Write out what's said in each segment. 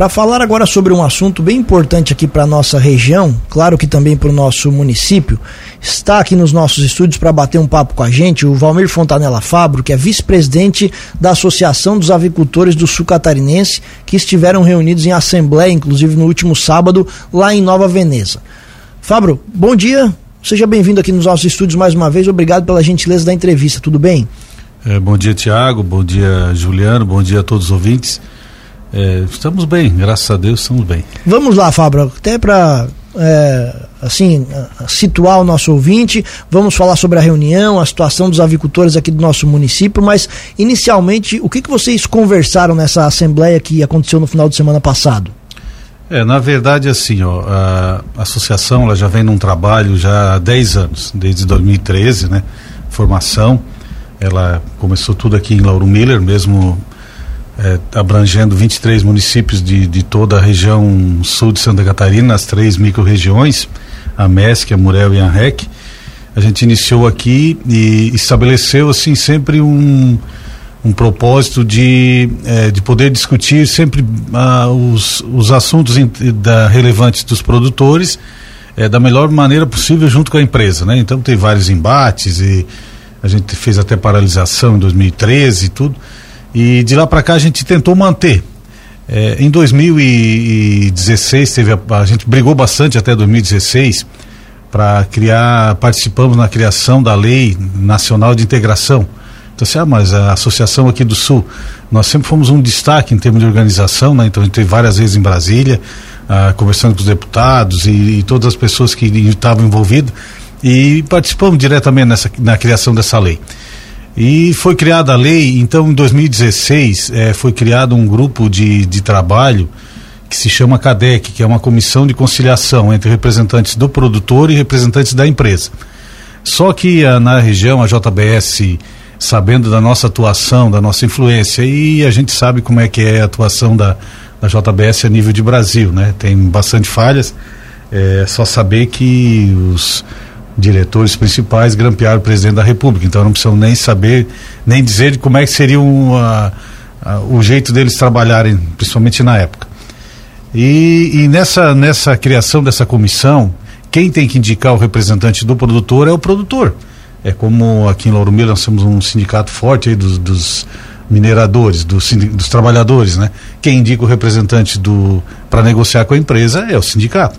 Para falar agora sobre um assunto bem importante aqui para nossa região, claro que também para o nosso município, está aqui nos nossos estúdios para bater um papo com a gente o Valmir Fontanella Fabro, que é vice-presidente da Associação dos Avicultores do Sul Catarinense, que estiveram reunidos em assembleia, inclusive no último sábado, lá em Nova Veneza. Fabro, bom dia, seja bem-vindo aqui nos nossos estúdios mais uma vez, obrigado pela gentileza da entrevista, tudo bem? É, bom dia, Tiago, bom dia, Juliano, bom dia a todos os ouvintes. É, estamos bem, graças a Deus estamos bem. Vamos lá, Fábio, até para é, assim situar o nosso ouvinte, vamos falar sobre a reunião, a situação dos avicultores aqui do nosso município, mas inicialmente o que, que vocês conversaram nessa assembleia que aconteceu no final de semana passado? É, na verdade, assim, ó, a associação ela já vem num trabalho já há 10 anos, desde 2013, né? Formação. Ela começou tudo aqui em Lauro Miller, mesmo é, abrangendo 23 municípios de, de toda a região sul de Santa Catarina, as três micro-regiões, a MESC, a Murel e a REC. A gente iniciou aqui e estabeleceu assim sempre um, um propósito de, é, de poder discutir sempre ah, os, os assuntos in, da, relevantes dos produtores é, da melhor maneira possível junto com a empresa, né? Então tem vários embates e a gente fez até paralisação em 2013 e tudo. E de lá para cá a gente tentou manter. É, em 2016 teve a, a, gente brigou bastante até 2016 para criar, participamos na criação da Lei Nacional de Integração. Então, assim, ah, mas a associação aqui do Sul, nós sempre fomos um destaque em termos de organização, né? Então a gente teve várias vezes em Brasília, ah, conversando com os deputados e, e todas as pessoas que estavam envolvidas e participamos diretamente nessa, na criação dessa lei. E foi criada a lei, então em 2016 eh, foi criado um grupo de, de trabalho que se chama CADEC, que é uma comissão de conciliação entre representantes do produtor e representantes da empresa. Só que a, na região, a JBS, sabendo da nossa atuação, da nossa influência, e a gente sabe como é que é a atuação da, da JBS a nível de Brasil, né? Tem bastante falhas, é só saber que os diretores principais grampearam o presidente da República. Então não precisam nem saber, nem dizer como é que seria a, o jeito deles trabalharem, principalmente na época. E, e, nessa, nessa criação dessa comissão, quem tem que indicar o representante do produtor é o produtor. É como aqui em Lauro Miller nós temos um sindicato forte aí dos, dos mineradores, dos, dos trabalhadores, né? Quem indica o representante do para negociar com a empresa é o sindicato.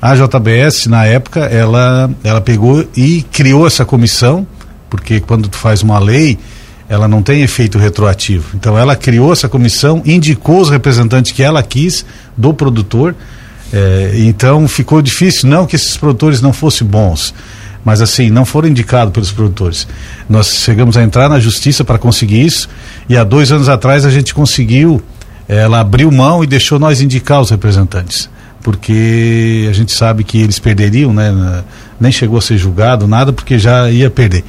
A JBS, na época, ela, ela pegou e criou essa comissão, porque quando tu faz uma lei, ela não tem efeito retroativo. Então ela criou essa comissão, indicou os representantes que ela quis do produtor. É, então ficou difícil, não que esses produtores não fossem bons, mas assim, não foram indicados pelos produtores. Nós chegamos a entrar na justiça para conseguir isso, e há dois anos atrás a gente conseguiu, ela abriu mão e deixou nós indicar os representantes porque a gente sabe que eles perderiam, né? Nem chegou a ser julgado, nada, porque já ia perder.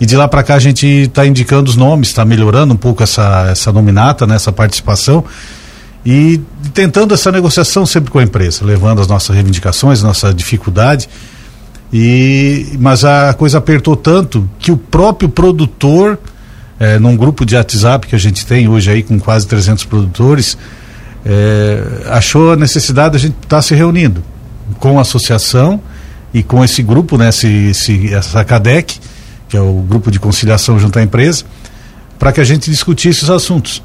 E de lá para cá a gente está indicando os nomes, está melhorando um pouco essa, essa nominata, né, essa participação e tentando essa negociação sempre com a empresa, levando as nossas reivindicações, nossa dificuldade. E, mas a coisa apertou tanto que o próprio produtor, é, num grupo de WhatsApp que a gente tem hoje aí com quase 300 produtores, é, achou a necessidade de a gente estar tá se reunindo com a associação e com esse grupo, né, esse, esse, essa CADEC, que é o grupo de conciliação junto à empresa, para que a gente discutisse esses assuntos.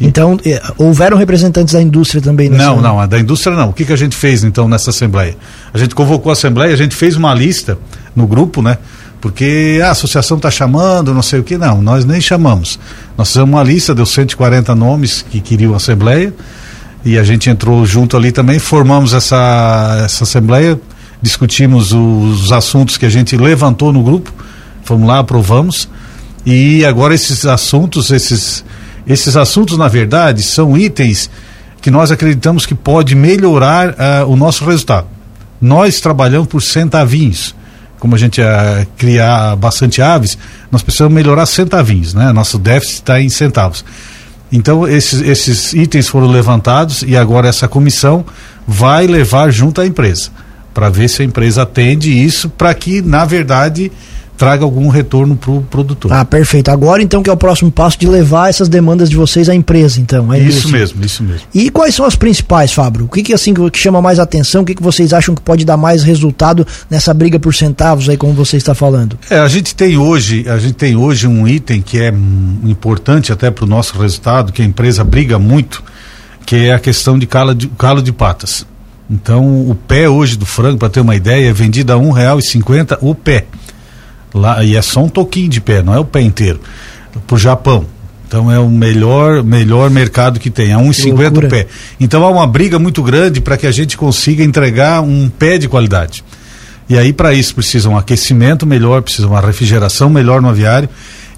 Então, é, houveram representantes da indústria também? Não, não, a da indústria não. O que, que a gente fez então nessa assembleia? A gente convocou a assembleia, a gente fez uma lista no grupo, né? Porque a associação está chamando, não sei o que, não, nós nem chamamos. Nós fizemos uma lista, deu 140 nomes que queriam a assembleia, e a gente entrou junto ali também, formamos essa, essa assembleia, discutimos os assuntos que a gente levantou no grupo, fomos lá, aprovamos, e agora esses assuntos, esses, esses assuntos, na verdade, são itens que nós acreditamos que pode melhorar uh, o nosso resultado. Nós trabalhamos por centavinhos. Como a gente uh, criar bastante aves, nós precisamos melhorar centavinhos, né? Nosso déficit está em centavos. Então, esses, esses itens foram levantados e agora essa comissão vai levar junto à empresa para ver se a empresa atende isso para que, na verdade, traga algum retorno para o produtor. Ah, perfeito. Agora então que é o próximo passo de levar essas demandas de vocês à empresa, então. À isso mesmo, isso mesmo. E quais são as principais, Fábio? O que, que assim que chama mais atenção? O que, que vocês acham que pode dar mais resultado nessa briga por centavos aí, como você está falando? É, a gente tem hoje, a gente tem hoje um item que é importante até para o nosso resultado, que a empresa briga muito, que é a questão de calo de, calo de patas. Então, o pé hoje do frango, para ter uma ideia, é vendido a um real e cinquenta o pé. Lá, e é só um toquinho de pé, não é o pé inteiro. Pro Japão. Então é o melhor, melhor mercado que tem, é 1,50 o pé. Então há uma briga muito grande para que a gente consiga entregar um pé de qualidade. E aí, para isso, precisa um aquecimento melhor, precisa uma refrigeração melhor no aviário.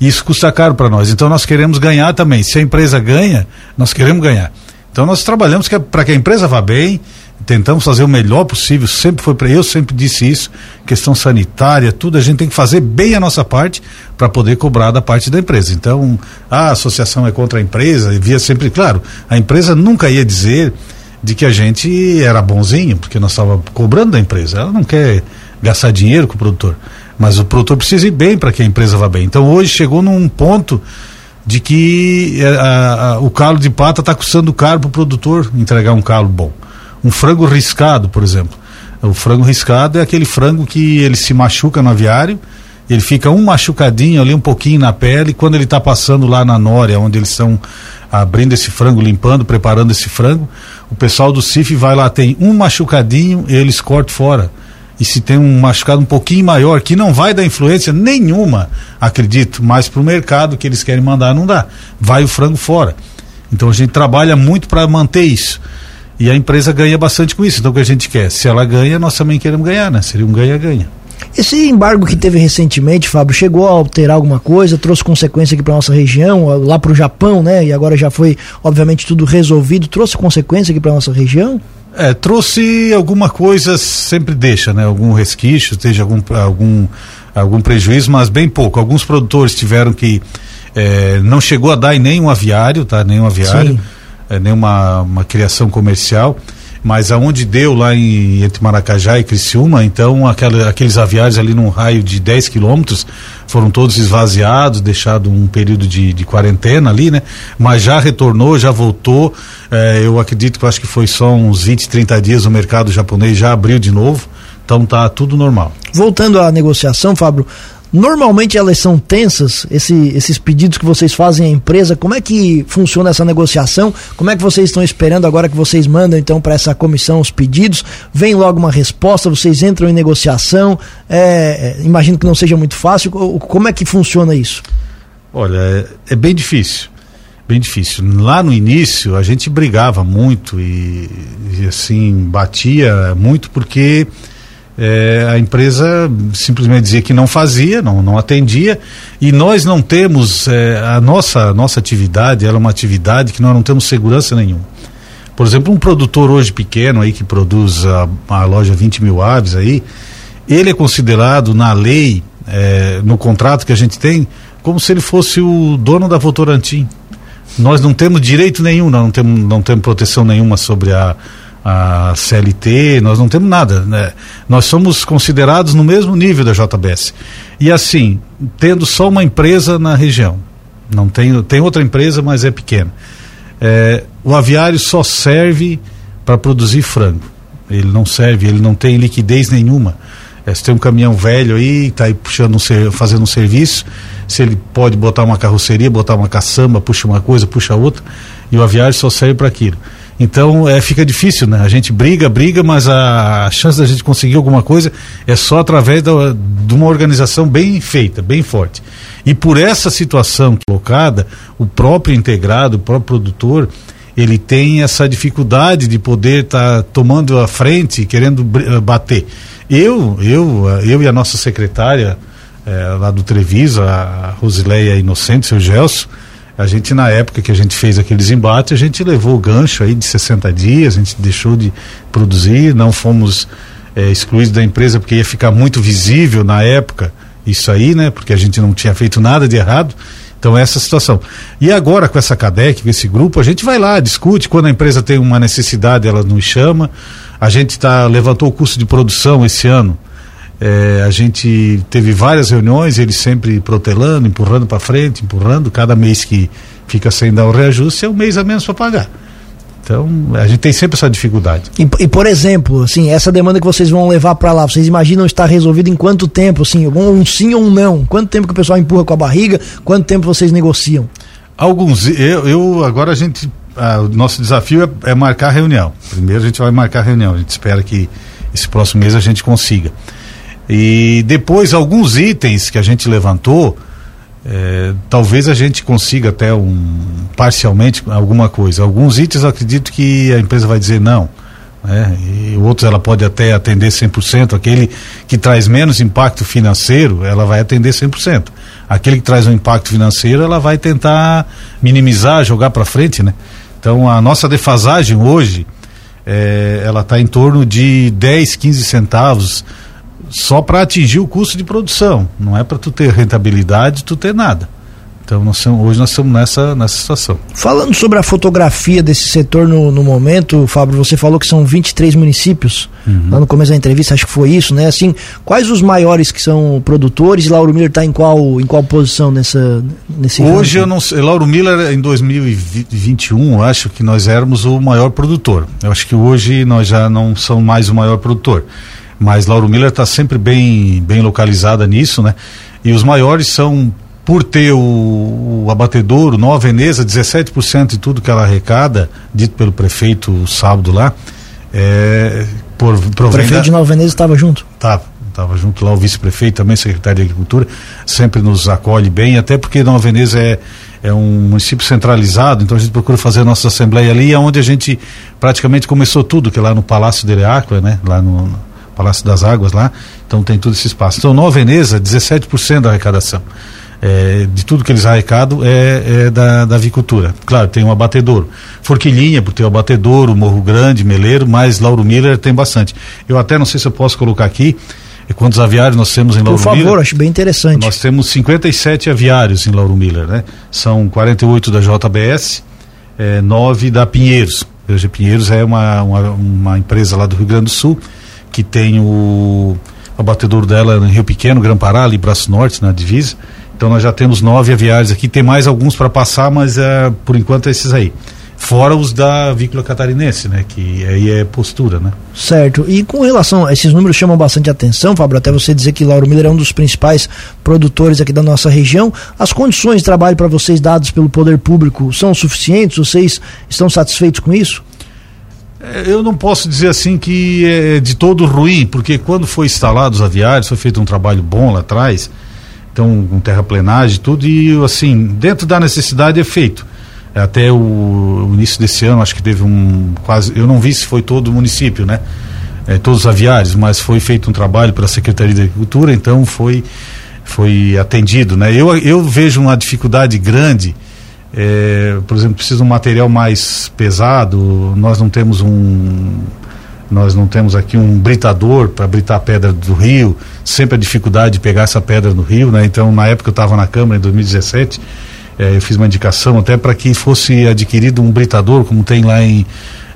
E isso custa caro para nós. Então nós queremos ganhar também. Se a empresa ganha, nós queremos ganhar. Então nós trabalhamos para que a empresa vá bem, tentamos fazer o melhor possível, sempre foi para eu sempre disse isso, questão sanitária, tudo a gente tem que fazer bem a nossa parte para poder cobrar da parte da empresa. Então, a associação é contra a empresa, e via sempre, claro, a empresa nunca ia dizer de que a gente era bonzinho, porque nós estávamos cobrando da empresa. Ela não quer gastar dinheiro com o produtor, mas o produtor precisa ir bem para que a empresa vá bem. Então, hoje chegou num ponto de que eh, a, a, o calo de pata está custando caro para o produtor entregar um calo bom um frango riscado, por exemplo. O frango riscado é aquele frango que ele se machuca no aviário, ele fica um machucadinho ali, um pouquinho na pele, quando ele está passando lá na Nória, onde eles estão abrindo esse frango, limpando, preparando esse frango, o pessoal do CIF vai lá, tem um machucadinho, eles cortam fora. E se tem um machucado um pouquinho maior, que não vai dar influência nenhuma, acredito, mas para o mercado que eles querem mandar não dá. Vai o frango fora. Então a gente trabalha muito para manter isso. E a empresa ganha bastante com isso. Então o que a gente quer? Se ela ganha, nós também queremos ganhar, né? Seria um ganha-ganha. Esse embargo que teve recentemente, Fábio, chegou a alterar alguma coisa, trouxe consequência aqui para nossa região, lá para o Japão, né? E agora já foi, obviamente, tudo resolvido. Trouxe consequência aqui para nossa região? É, trouxe alguma coisa, sempre deixa, né? Algum resquício, esteja algum, algum, algum prejuízo, mas bem pouco. Alguns produtores tiveram que. É, não chegou a dar em nenhum aviário, tá? Nenhum aviário. Sim é, nenhuma uma criação comercial, mas aonde deu lá em, entre Maracajá e Criciúma, então aquela, aqueles aviários ali num raio de 10 quilômetros foram todos esvaziados, deixado um período de, de quarentena ali, né? Mas já retornou, já voltou. É, eu acredito que acho que foi só uns 20, 30 dias o mercado japonês já abriu de novo. Então tá tudo normal. Voltando à negociação, Fábio, Normalmente elas são tensas, esse, esses pedidos que vocês fazem à empresa. Como é que funciona essa negociação? Como é que vocês estão esperando agora que vocês mandam então para essa comissão os pedidos? Vem logo uma resposta, vocês entram em negociação. É, é, imagino que não seja muito fácil. Como é que funciona isso? Olha, é, é bem difícil bem difícil. Lá no início a gente brigava muito e, e assim batia muito porque é, a empresa simplesmente dizia que não fazia, não, não atendia, e nós não temos, é, a nossa, nossa atividade, ela é uma atividade que nós não temos segurança nenhuma. Por exemplo, um produtor hoje pequeno aí que produz a, a loja 20 mil aves aí, ele é considerado na lei, é, no contrato que a gente tem, como se ele fosse o dono da Votorantim. Nós não temos direito nenhum, não temos, não temos proteção nenhuma sobre a, a CLT, nós não temos nada, né? Nós somos considerados no mesmo nível da JBS. E assim, tendo só uma empresa na região, não tem, tem outra empresa, mas é pequena. É, o aviário só serve para produzir frango. Ele não serve, ele não tem liquidez nenhuma. É, se tem um caminhão velho aí, está aí puxando um, fazendo um serviço, se ele pode botar uma carroceria, botar uma caçamba, puxa uma coisa, puxa outra, e o aviário só serve para aquilo. Então é, fica difícil, né? A gente briga, briga, mas a, chance da gente conseguir alguma coisa é só através da, de uma organização bem feita, bem forte. E por essa situação colocada, o próprio integrado, o próprio produtor, ele tem essa dificuldade de poder estar tá tomando a frente, querendo eh, bater. Eu, eu, eu e a nossa secretária é, lá do Treviso, a Rosileia Inocente, seu Gelson, a gente, na época que a gente fez aqueles embates, a gente levou o gancho aí de 60 dias, a gente deixou de produzir, não fomos é, excluídos da empresa porque ia ficar muito visível na época isso aí, né? Porque a gente não tinha feito nada de errado. Então, essa situação. E agora, com essa CADEC, com esse grupo, a gente vai lá, discute. Quando a empresa tem uma necessidade, ela nos chama. A gente tá, levantou o custo de produção esse ano É, a gente teve várias reuniões, ele sempre protelando, empurrando para frente, empurrando. Cada mês que fica sem dar o reajuste é um mês a menos para pagar. Então, a gente tem sempre essa dificuldade. E, e, por exemplo, assim, essa demanda que vocês vão levar para lá, vocês imaginam estar resolvido em quanto tempo, assim, um, sim ou um não? Quanto tempo que o pessoal empurra com a barriga? Quanto tempo vocês negociam? Alguns, eu, eu agora a gente, o nosso desafio é, é marcar a reunião. Primeiro a gente vai marcar a reunião, a gente espera que esse próximo mês a gente consiga. E depois alguns itens que a gente levantou, é, talvez a gente consiga até um parcialmente alguma coisa. Alguns itens eu acredito que a empresa vai dizer não. Né? E outros ela pode até atender 100%. Aquele que traz menos impacto financeiro, ela vai atender 100%. Aquele que traz um impacto financeiro, ela vai tentar minimizar, jogar para frente, né? Então a nossa defasagem hoje, é, ela está em torno de 10, 15 centavos só para atingir o custo de produção. Não é para tu ter rentabilidade, tu ter nada. Então nós somos, hoje nós estamos nessa, nessa situação. Falando sobre a fotografia desse setor no, no momento, Fábio, você falou que são 23 municípios. Uhum. Lá no começo da entrevista, acho que foi isso, né? Assim, quais os maiores que são produtores e Lauro Miller está em qual, em qual posição nessa, nesse Hoje eu não sei. Lauro Miller, em 2021, acho que nós éramos o maior produtor. Eu acho que hoje nós já não somos mais o maior produtor. Mas Lauro Miller está sempre bem, bem localizada nisso, né? E os maiores são, por ter o, o abatedouro, Nova Veneza, 17% de tudo que ela arrecada, dito pelo prefeito sábado lá, é, por, o prefeito de Nova Veneza estava junto? Estava, estava junto lá o vice-prefeito também, secretário de Agricultura, sempre nos acolhe bem, até porque Nova Veneza é, é um município centralizado, então a gente procura fazer a nossa assembleia ali, é onde a gente praticamente começou tudo, que é lá no Palácio de Leáqua, né? Lá no, Palácio das Águas lá, então tem todo esse espaço. Então, Nova Veneza, 17% da arrecadação. É, de tudo que eles arrecadam é, é da, da, avicultura. Claro, tem um abatedouro. Forquilinha, por ter o abatedouro, Morro Grande, Meleiro, mas Lauro Miller tem bastante. Eu até não sei se eu posso colocar aqui é quantos aviários nós temos em Lauro Miller. Por favor, acho bem interessante. Nós temos 57 aviários em Lauro Miller, né? São 48 da JBS, é, 9 da Pinheiros. Veja, Pinheiros é uma, uma, uma empresa lá do Rio Grande do Sul que tem o abatedouro dela em Rio Pequeno, Gran Pará, ali Braço Norte, na divisa. Então nós já temos nove aviários aqui, tem mais alguns para passar, mas é, por enquanto é esses aí. Fora os da avícola catarinense, né? Que aí é postura, né? Certo. E com relação a esses números chamam bastante atenção, Fábio, até você dizer que Lauro Miller é um dos principais produtores aqui da nossa região. As condições de trabalho para vocês dadas pelo poder público são suficientes? Vocês estão satisfeitos com isso? É, eu não posso dizer assim que é de todo ruim, porque quando foi instalado os aviários, foi feito um trabalho bom lá atrás, então com terraplenagem e tudo, e assim, dentro da necessidade é feito. Até o, o, início desse ano, acho que teve um quase, eu não vi se foi todo o município, né? É, todos os aviários, mas foi feito um trabalho pela Secretaria da Agricultura, então foi foi atendido, né? Eu, eu vejo uma dificuldade grande é, por exemplo, precisa de um material mais pesado, nós não temos um nós não temos aqui um britador para britar a pedra do rio, sempre a dificuldade de pegar essa pedra no rio, né? Então, na época eu estava na Câmara em 2017, é, eu fiz uma indicação até para que fosse adquirido um britador, como tem lá em,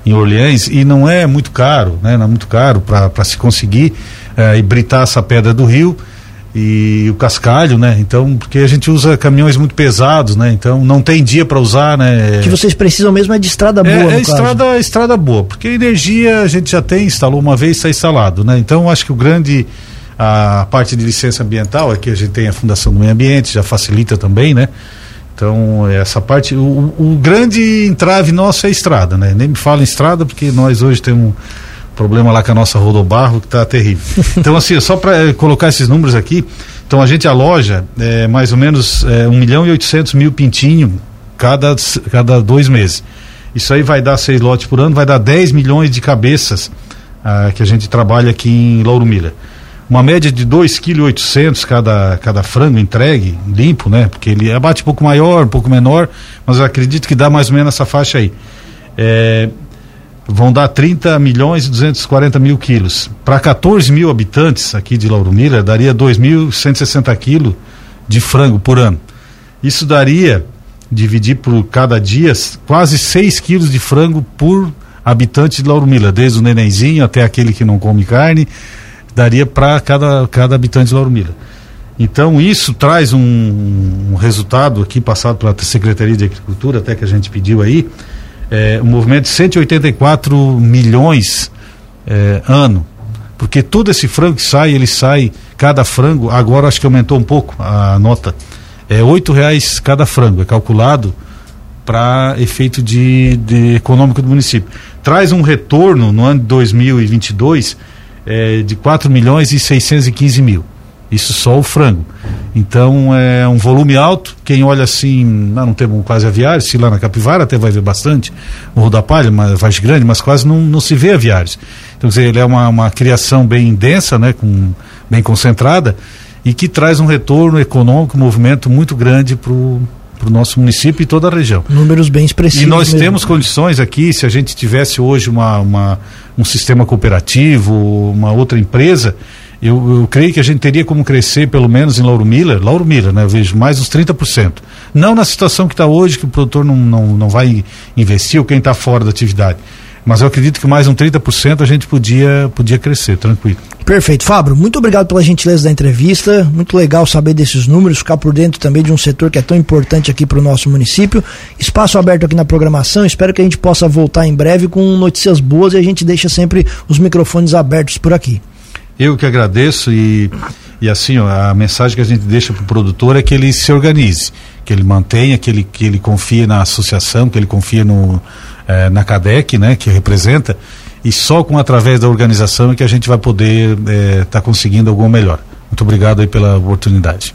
em Orleans, e não é muito caro, né? Não é muito caro para se conseguir é, e britar essa pedra do rio e o cascalho, né? Então, porque a gente usa caminhões muito pesados, né? Então não tem dia para usar, né? O que vocês precisam mesmo é de estrada boa, É, é estrada, estrada boa, porque energia a gente já tem, instalou uma vez, está instalado, né? Então acho que o grande a parte de licença ambiental aqui a gente tem a Fundação do Meio Ambiente, já facilita também, né? Então, essa parte, o, o grande entrave nosso é a estrada, né? Nem me fala em estrada, porque nós hoje temos problema lá com a nossa rodobarro que está terrível. Então, assim, só para eh, colocar esses números aqui, então a gente aloja é, mais ou menos é, 1 milhão e 800 mil pintinho cada, cada dois meses. Isso aí vai dar seis lotes por ano, vai dar 10 milhões de cabeças ah, que a gente trabalha aqui em Lauro Miller. Uma média de 2,8 kg cada, cada frango entregue, limpo, né? Porque ele abate um pouco maior, um pouco menor, mas eu acredito que dá mais ou menos essa faixa aí. É, vão dar 30 milhões e 240 mil quilos. Para 14 mil habitantes aqui de Lauro Miller, daria 2.160 quilos de frango por ano. Isso daria, dividir por cada dia, quase 6 quilos de frango por habitante de Lauro Miller, desde o nenenzinho até aquele que não come carne. daria para cada, cada habitante de Lauro Miller. Então isso traz um, um, resultado aqui passado pela Secretaria de Agricultura, até que a gente pediu aí, é, um movimento de 184 milhões é, ano. Porque todo esse frango que sai, ele sai, cada frango, agora acho que aumentou um pouco a nota, é oito reais cada frango, é calculado para efeito de, de, econômico do município. Traz um retorno no ano de 2022 é, de 4 milhões e 615 mil. Isso só o frango. Então é um volume alto. Quem olha assim, não, não temos quase aviários, se lá na Capivara até vai ver bastante, Morro da Palha, mas faz grande, mas quase não, não se vê aviários. Então, quer dizer, ele é uma, uma criação bem densa, né, com, bem concentrada, e que traz um retorno econômico, um movimento muito grande para o para o nosso município e toda a região. Números bem expressivos. E nós mesmo. temos condições aqui, se a gente tivesse hoje uma, uma, um sistema cooperativo, uma outra empresa, eu, eu, creio que a gente teria como crescer, pelo menos em Lauro Miller, Lauro Miller, né? Eu vejo mais uns 30%. Não na situação que está hoje, que o produtor não, não, não vai investir ou quem está fora da atividade. Mas eu acredito que mais um 30% a gente podia, podia crescer, tranquilo. Perfeito. Fábio, muito obrigado pela gentileza da entrevista. Muito legal saber desses números, ficar por dentro também de um setor que é tão importante aqui para o nosso município. Espaço aberto aqui na programação. Espero que a gente possa voltar em breve com notícias boas e a gente deixa sempre os microfones abertos por aqui. Eu que agradeço e, e assim, ó, a mensagem que a gente deixa para o produtor é que ele se organize, que ele mantenha, que ele, que ele confie na associação, que ele confie no, eh, na CADEC, né, que representa, e só com através da organização é que a gente vai poder estar eh, tá conseguindo algo melhor. Muito obrigado aí pela oportunidade.